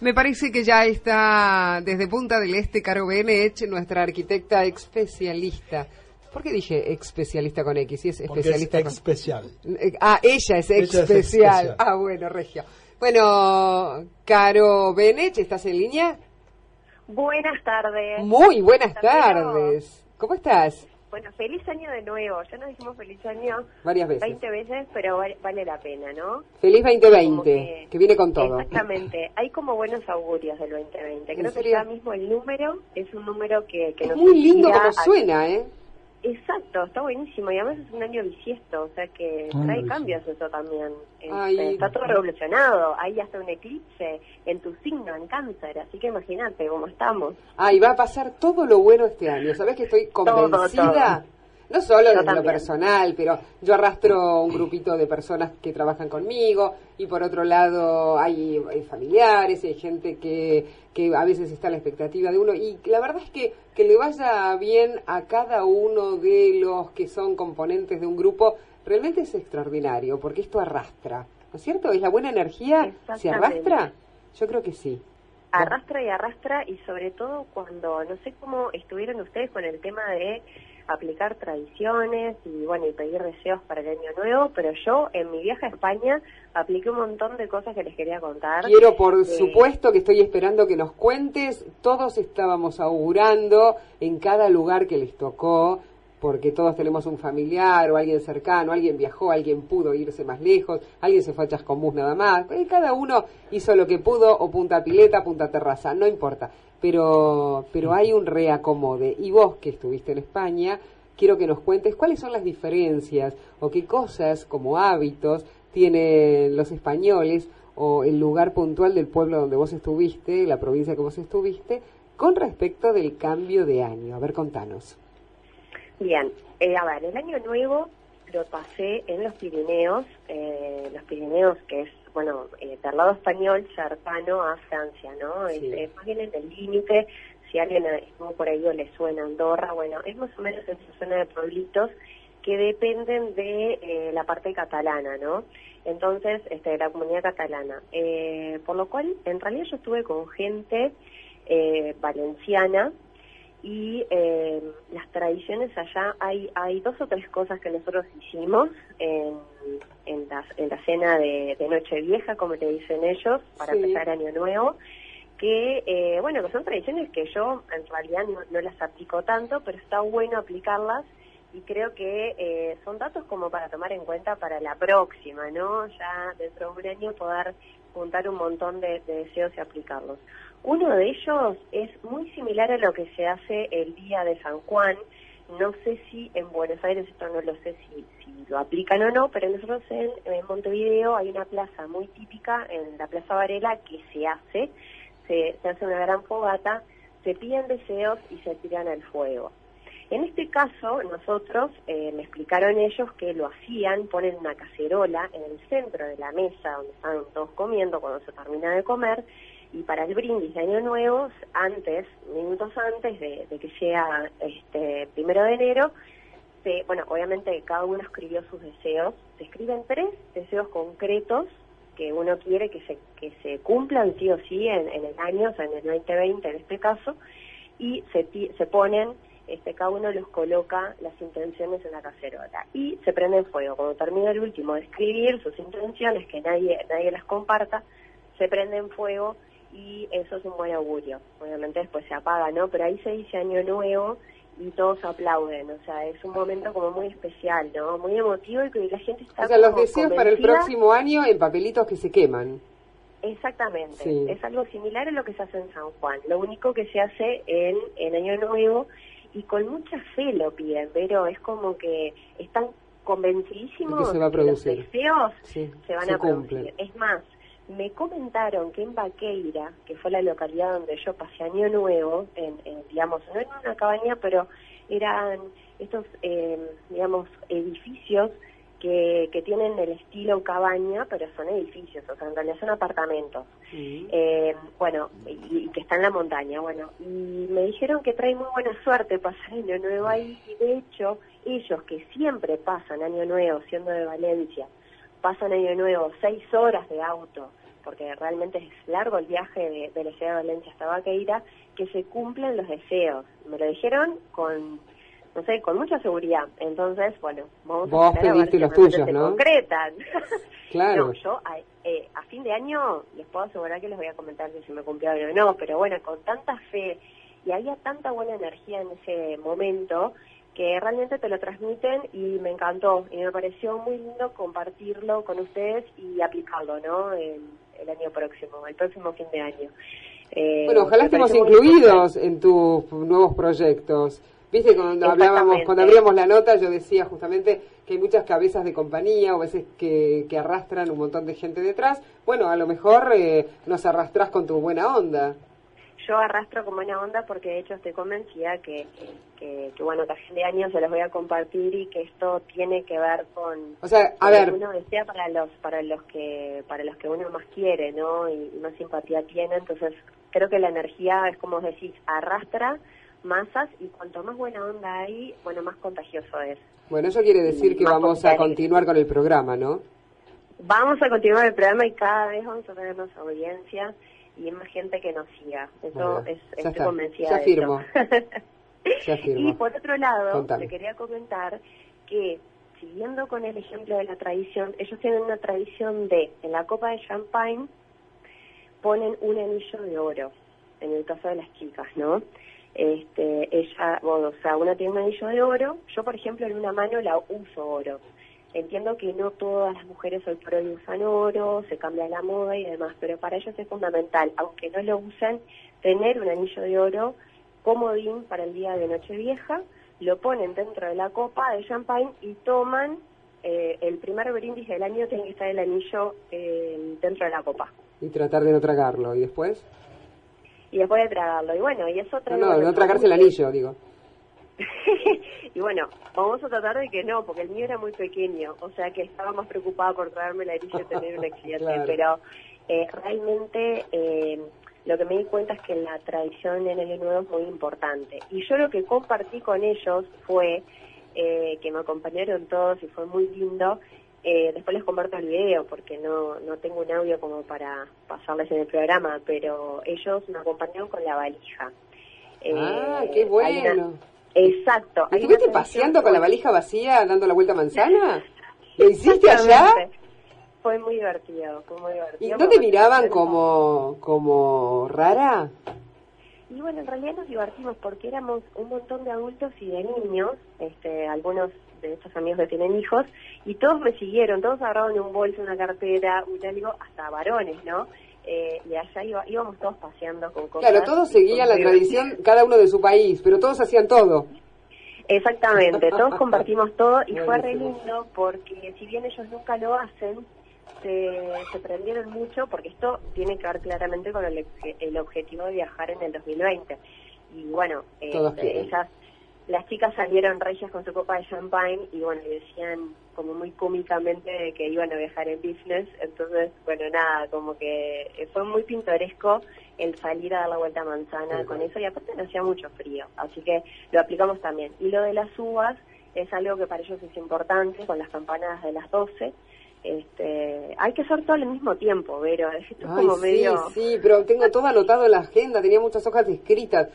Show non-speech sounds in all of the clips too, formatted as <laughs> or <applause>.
Me parece que ya está desde Punta del Este Caro Benech, nuestra arquitecta especialista. ¿Por qué dije especialista con X? Si es especialista es especial. Eh, ah, ella es especial. Ella es especial. Ah, bueno, Regio. Bueno, Caro Benech, ¿estás en línea? Buenas tardes. Muy buenas tardes. ¿Cómo estás? Bueno, feliz año de nuevo. Ya nos dijimos feliz año Varias veces. 20 veces, pero vale, vale la pena, ¿no? Feliz 2020, Como que, viene con todo. Exactamente. <laughs> Hay como buenos augurios del 2020. ¿En Creo que ya mismo el número es un número que, que Es nos muy lindo como suena, ¿eh? Exacto, está buenísimo. Y además es un año bisiesto, o sea que Ah, trae cambios eso también. Este, Ay. Está todo revolucionado. Hay hasta un eclipse en tu signo, en cáncer. Así que imagínate cómo estamos. Ah, y va a pasar todo lo bueno este año. ¿Sabés que estoy Todo, convencida? todo. No solo desde lo personal, pero yo arrastro un grupito de personas que trabajan conmigo y por otro lado hay, hay familiares, hay gente que, que a veces está a la expectativa de uno y la verdad es que que le vaya bien a cada uno de los que son componentes de un grupo realmente es extraordinario porque esto arrastra, ¿no es cierto? ¿Es la buena energía? ¿Se arrastra? Yo creo que sí. arrastra y arrastra y sobre todo cuando no sé cómo estuvieron ustedes con el tema de aplicar tradiciones y bueno y pedir deseos para el año nuevo pero yo en mi viaje a España apliqué un montón de cosas que les quería contar Quiero, por Eh, supuesto, que estoy esperando que nos cuentes. Todos estábamos augurando en cada lugar que les tocó, porque todos tenemos un familiar o alguien cercano, alguien viajó, alguien pudo irse más lejos, alguien se fue a Chascomús nada más. Cada uno hizo lo que pudo, o punta pileta, punta terraza, no importa. Pero, pero hay un reacomode. Y vos que estuviste en España, quiero que nos cuentes cuáles son las diferencias o qué cosas como hábitos tienen los españoles o el lugar puntual del pueblo donde vos estuviste, la provincia que vos estuviste, con respecto del cambio de año. A ver, contanos. Bien, eh, a ver, el año nuevo lo pasé en los Pirineos, eh, los Pirineos que es, bueno, eh, del lado español cercano a Francia, ¿no? Sí. Es, es más bien en el límite, si alguien estuvo por ahí o le suena Andorra, bueno, es más o menos en esa zona de pueblitos que dependen de eh, la parte catalana, ¿no? Entonces, este, de la comunidad catalana. Eh, por lo cual, en realidad yo estuve con gente eh, valenciana, y eh, las tradiciones allá hay hay dos o tres cosas que nosotros hicimos en, en, la, en la cena de, de Nochevieja, como te dicen ellos, para Sí. empezar Año Nuevo, que, eh, bueno, que son tradiciones que yo en realidad no, no las aplico tanto, pero está bueno aplicarlas y creo que eh, son datos como para tomar en cuenta para la próxima, ¿no? Ya dentro de un año poder juntar un montón de, de deseos y aplicarlos. Uno de ellos es muy similar a lo que se hace el día de San Juan. No sé si en Buenos Aires, esto no lo sé si, si lo aplican o no, pero nosotros en, Montevideo hay una plaza muy típica, en la Plaza Varela, que se hace, se hace una gran fogata, se piden deseos y se tiran al fuego. En este caso, nosotros, eh, me explicaron ellos que lo hacían, ponen una cacerola en el centro de la mesa donde están todos comiendo cuando se termina de comer, y para el brindis de Año Nuevo, antes, minutos antes de, que sea este primero de enero, bueno, obviamente cada uno escribió sus deseos, se escriben tres deseos concretos que uno quiere que se, que se cumplan sí o sí en, en el año, o sea, en el 2020 en este caso, y se, se ponen, este, cada uno los coloca las intenciones en la cacerola y se prende en fuego. Cuando termina el último de escribir sus intenciones, que nadie, nadie las comparta, se prende en fuego y eso es un buen augurio. Obviamente después se apaga, ¿no? Pero ahí se dice año nuevo y todos aplauden, o sea, es un momento como muy especial, ¿no? Muy emotivo y que la gente está O sea, los deseos para el próximo año en papelitos que se queman. Exactamente, Sí. es algo similar a lo que se hace en San Juan, lo único que se hace en, en Año Nuevo y con mucha fe lo piden, pero es como que están convencidísimos que se va a que los producir. deseos Sí, se van se a producir. cumplen. Es más, me comentaron que en Vaqueira, que fue la localidad donde yo pasé año nuevo, en, digamos, no en una cabaña, pero eran estos, eh, digamos, edificios que, que tienen el estilo cabaña, pero son edificios, o sea, en realidad son apartamentos. Eh, bueno, y, que está en la montaña, bueno, y me dijeron que trae muy buena suerte pasar Año Nuevo ahí, y de hecho, ellos que siempre pasan Año Nuevo, siendo de Valencia, pasan Año Nuevo seis horas de auto, porque realmente es largo el viaje de, de la ciudad de Valencia hasta Vaqueira, que se cumplen los deseos. Me lo dijeron con no sé, con mucha seguridad. Entonces, bueno, vamos a ver pediste los tuyos, ¿no? concretan. <laughs> claro. no, yo a, eh, a, fin de año les puedo asegurar que les voy a comentar si se me cumplió o no, pero bueno, con tanta fe y había tanta buena energía en ese momento que realmente te lo transmiten y me encantó y me pareció muy lindo compartirlo con ustedes y aplicarlo, ¿no? El, el año próximo, el próximo fin de año. Eh, bueno, ojalá estemos incluidos en tus nuevos proyectos. Viste, cuando hablábamos, cuando abríamos la nota, yo decía justamente que hay muchas cabezas de compañía o veces que, que arrastran un montón de gente detrás. Bueno, a lo mejor eh, nos arrastras con tu buena onda. Yo arrastro con buena onda porque de hecho estoy convencida que, que, bueno, que a fin de año se los voy a compartir y que esto tiene que ver con... O sea, a ver... Uno desea para los, para los que, para los que uno más quiere, ¿no? Y más simpatía tiene. Entonces, creo que la energía es como decís, arrastra masas y cuanto más buena onda hay, bueno, más contagioso es. Bueno, eso quiere decir que vamos a continuar con el programa, ¿no? Vamos a continuar el programa y cada vez vamos a tener más audiencia y más gente que nos siga. Eso es, estoy convencida <laughs> ya firmo. Y por otro lado, te quería comentar que siguiendo con el ejemplo de la tradición, ellos tienen una tradición de, en la copa de champagne, ponen un anillo de oro, en el caso de las chicas, ¿no? Este, ella, o sea, una tiene un anillo de oro, yo por ejemplo en una mano la uso oro. Entiendo que no todas las mujeres hoy por hoy usan oro, se cambia la moda y demás, pero para ellos es fundamental, aunque no lo usen, tener un anillo de oro comodín para el día de Nochevieja, lo ponen dentro de la copa de champagne y toman eh, el primer brindis del año, tiene que estar el anillo eh, dentro de la copa. Y tratar de no tragarlo, ¿y después? Y después de tragarlo. Y bueno, y eso No, no, no tragarse el anillo, digo. <laughs> y bueno, vamos a tratar de que no, porque el mío era muy pequeño, o sea que estaba más preocupada por traerme el anillo y tener un <laughs> accidente, pero eh, realmente eh, lo que me di cuenta es que la tradición en el nuevo es muy importante. Y yo lo que compartí con ellos fue eh, que me acompañaron todos y fue muy lindo, eh, después les comparto el video porque no, no tengo un audio como para pasarles en el programa, pero ellos me acompañaron con la valija. Eh, ah, qué bueno. Exacto. ¿Estuviste paseando con la valija vacía, dando la vuelta a manzana? <laughs> ¿Lo hiciste allá? Fue muy divertido, fue muy divertido. ¿Y no te miraban como, como rara? Y bueno, en realidad nos divertimos porque éramos un montón de adultos y de niños, este, algunos de estos amigos que tienen hijos, y todos me siguieron, todos agarraron un bolso, una cartera, un digo, hasta varones, ¿no? Eh, y allá íbamos todos paseando con cosas. Claro, todos seguían la tradición, cada uno de su país, pero todos hacían todo. Exactamente, <laughs> todos compartimos todo y fue re lindo porque si bien ellos nunca lo hacen, se, se prendieron mucho porque esto tiene que ver claramente con el, el objetivo de viajar en el 2020. Y bueno, eh, ellas las chicas salieron reyes con su copa de champagne y bueno, decían como muy cómicamente que iban a viajar en business, entonces bueno, nada, como que fue muy pintoresco el salir a dar la vuelta a manzana con eso y aparte no hacía mucho frío, así que lo aplicamos también. Y lo de las uvas es algo que para ellos es importante, con las campanadas de las 12, este, hay que hacer todo al mismo tiempo, pero esto es como medio... Sí, pero tengo todo anotado en la agenda, tenía muchas hojas escritas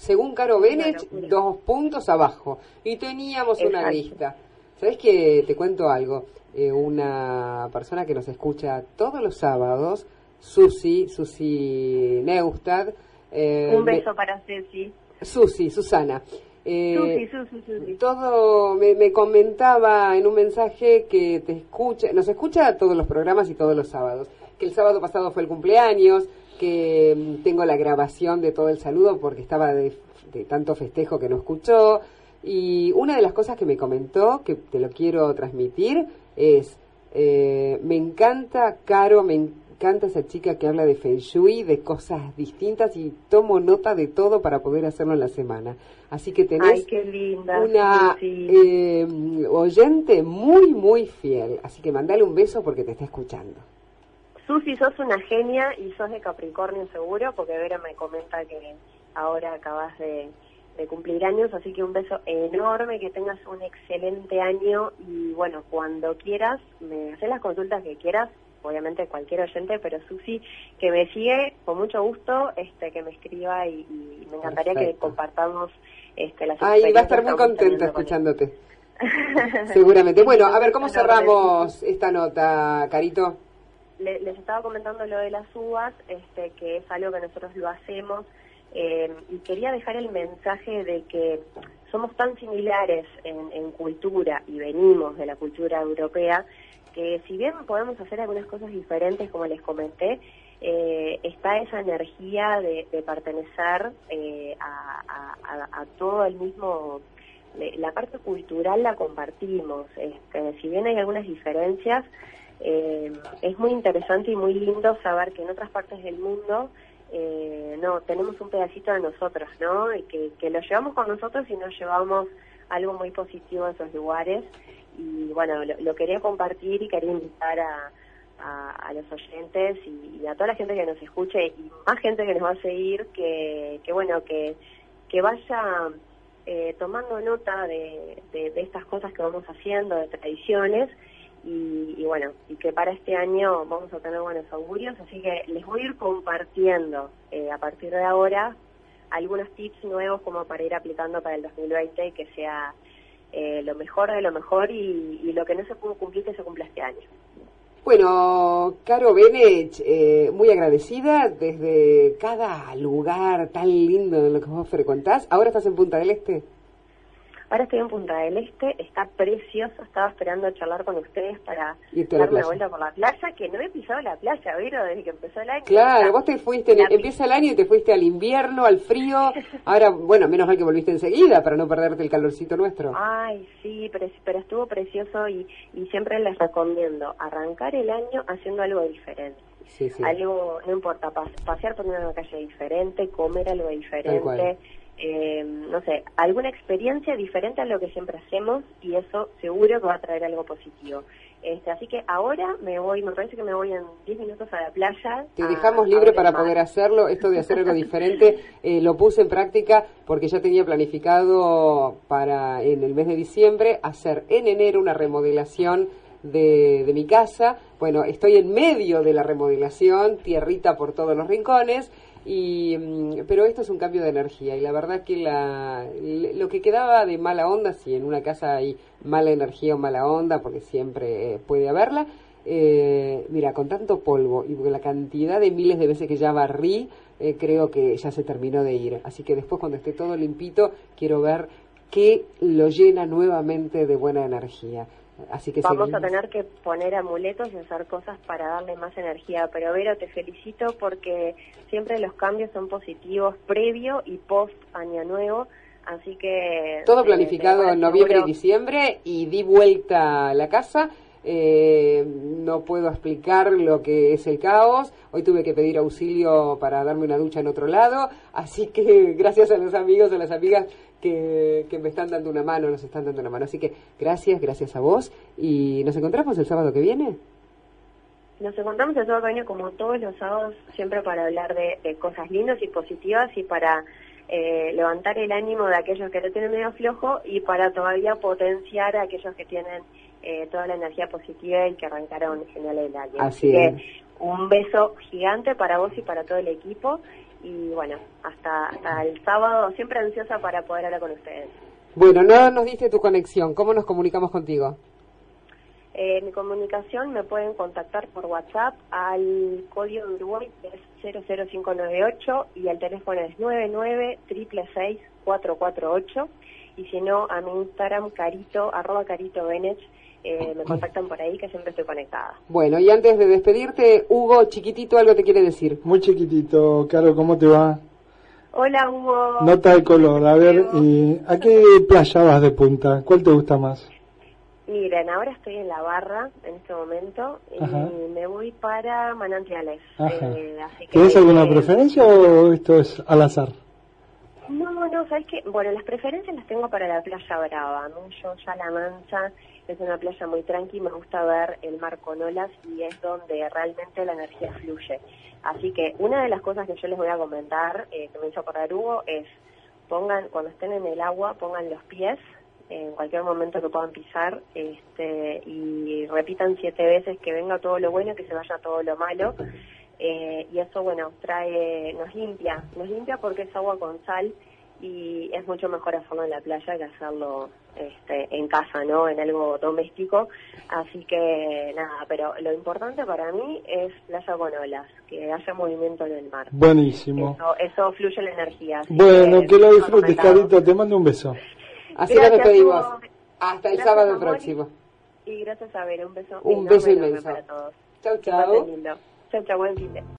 según Caro Benech, dos puntos abajo. Y teníamos una lista. ¿Sabes que Te cuento algo. Eh, una persona que nos escucha todos los sábados, Susi, Susi Neustad. Eh, Un beso para Ceci. Susi, Susana. Eh, todo me, me, comentaba en un mensaje que te escucha, nos escucha todos los programas y todos los sábados. Que el sábado pasado fue el cumpleaños, que mm, tengo la grabación de todo el saludo porque estaba de, tanto festejo que no escuchó. Y una de las cosas que me comentó, que te lo quiero transmitir, es, eh, me encanta, Caro, me, encanta esa chica que habla de Feng Shui, de cosas distintas y tomo nota de todo para poder hacerlo en la semana. Así que tenés una eh, oyente muy, muy fiel. Así que mandale un beso porque te está escuchando. Susi, sos una genia y sos de Capricornio seguro, porque Vera me comenta que ahora acabas de, cumplir años, así que un beso enorme, que tengas un excelente año y bueno, cuando quieras, me haces las consultas que quieras, obviamente cualquier oyente, pero Susi, que me sigue, con mucho gusto, este que me escriba y, me encantaría que compartamos este, las Ay, va a estar muy contenta escuchándote. <laughs> Seguramente. Bueno, a ver, ¿cómo cerramos esta nota, Carito? Les estaba comentando lo de las uvas, este, que es algo que nosotros lo hacemos, eh, y quería dejar el mensaje de que somos tan similares en, cultura y venimos de la cultura europea, que si bien podemos hacer algunas cosas diferentes, como les comenté, eh, está esa energía de, pertenecer eh, a, todo el mismo la parte cultural la compartimos. Este, si bien hay algunas diferencias, eh, es muy interesante y muy lindo saber que en otras partes del mundo eh, no tenemos un pedacito de nosotros, ¿no? Y que, lo llevamos con nosotros y nos llevamos algo muy positivo a esos lugares. Y bueno, lo, quería compartir y quería invitar a, a, los oyentes y, a toda la gente que nos escuche y más gente que nos va a seguir, que, que bueno, que, que vaya eh, tomando nota de, de estas cosas que vamos haciendo, de tradiciones y, bueno, y que para este año vamos a tener buenos augurios, así que les voy a ir compartiendo eh, a partir de ahora algunos tips nuevos como para ir aplicando para el 2020 y que sea eh, lo mejor de lo mejor y, lo que no se pudo cumplir que se cumpla este año. Bueno, Caro Benech, eh, muy agradecida desde cada lugar tan lindo en lo que vos frecuentás. ¿Ahora estás en Punta del Este? Ahora estoy en Punta del Este, está precioso, estaba esperando charlar con ustedes para dar una vuelta por la playa, que no he pisado la playa, ¿vieron? Desde que empezó el año. Claro, vos te fuiste, empieza el año y te fuiste al invierno, al frío, ahora, bueno, menos mal que volviste enseguida para no perderte el calorcito nuestro. Ay, sí, pero, pero estuvo precioso y, y siempre les recomiendo arrancar el año haciendo algo diferente. Sí, sí. Algo, no importa, pasear por una calle diferente, comer algo diferente eh, no sé, alguna experiencia diferente a lo que siempre hacemos y eso seguro que va a traer algo positivo. Este, así que ahora me voy, me parece que me voy en 10 minutos a la playa. Te dejamos libre para poder hacerlo, esto de hacer algo diferente, <laughs> eh, lo puse en práctica porque ya tenía planificado para en el mes de diciembre hacer en enero una remodelación de, de mi casa. Bueno, estoy en medio de la remodelación, tierrita por todos los rincones y, mm, pero esto es un cambio de energía y la verdad que la, lo que quedaba de mala onda, si en una casa hay mala energía o mala onda, porque siempre eh, puede haberla, eh, mira, con tanto polvo y la cantidad de miles de veces que ya barrí, eh, creo que ya se terminó de ir. Así que después cuando esté todo limpito, quiero ver qué lo llena nuevamente de buena energía. Así que Vamos a tener que poner amuletos y hacer cosas para darle más energía. Pero Vero, te felicito porque siempre los cambios son positivos previo y post año nuevo. Así que... Todo planificado en noviembre y diciembre y di vuelta a la casa. Eh, no puedo explicar lo que es el caos. Hoy tuve que pedir auxilio para darme una ducha en otro lado. Así que <laughs> gracias a los amigos, a las amigas que, me están dando una mano, nos están dando una mano. Así que gracias, gracias a vos. Y nos encontramos el sábado que viene. Nos encontramos el sábado que viene como todos los sábados, siempre para hablar de, cosas lindas y positivas y para eh, levantar el ánimo de aquellos que lo tienen medio flojo y para todavía potenciar a aquellos que tienen eh, toda la energía positiva y que arrancaron genial el año. Así, que un beso gigante para vos y para todo el equipo y bueno, hasta, hasta el sábado, siempre ansiosa para poder hablar con ustedes. Bueno, no nos diste tu conexión, ¿cómo nos comunicamos contigo? Eh, mi comunicación me pueden contactar por WhatsApp al código de Uruguay es 00598 y el teléfono es 99 448 y si no a mi Instagram carito arroba carito Benech eh, me contactan por ahí que siempre estoy conectada. Bueno, y antes de despedirte, Hugo, chiquitito, algo te quiere decir. Muy chiquitito, Caro, ¿cómo te va? Hola, Hugo. Nota de color, a ver, ¿a qué playa vas de punta? ¿Cuál te gusta más? Miren, ahora estoy en la barra en este momento y Ajá. me voy para Manantiales. Eh, así que, ¿Tienes alguna eh, preferencia o esto es al azar? Sabes que, bueno, las preferencias las tengo para la playa Brava, ¿no? Yo ya La Mancha es una playa muy tranqui, me gusta ver el mar con olas y es donde realmente la energía fluye. Así que una de las cosas que yo les voy a comentar, eh, que me hizo acordar Hugo, es pongan, cuando estén en el agua, pongan los pies en cualquier momento que puedan pisar este, y repitan siete veces que venga todo lo bueno y que se vaya todo lo malo. Eh, y eso, bueno, trae, nos limpia, nos limpia porque es agua con sal y es mucho mejor hacerlo en la playa que hacerlo este, en casa, ¿no? En algo doméstico. Así que nada, pero lo importante para mí es playa con olas, que haya movimiento en el mar. Buenísimo. Eso, eso fluye la energía. Bueno, que lo está disfrutes. Carito. Te mando un beso. Así despedimos. Hasta el Gracias, sábado amor. próximo. Y gracias a ver, un beso Un beso inmenso. para todos. Chau, Que chau. Chau, chau, buen fin de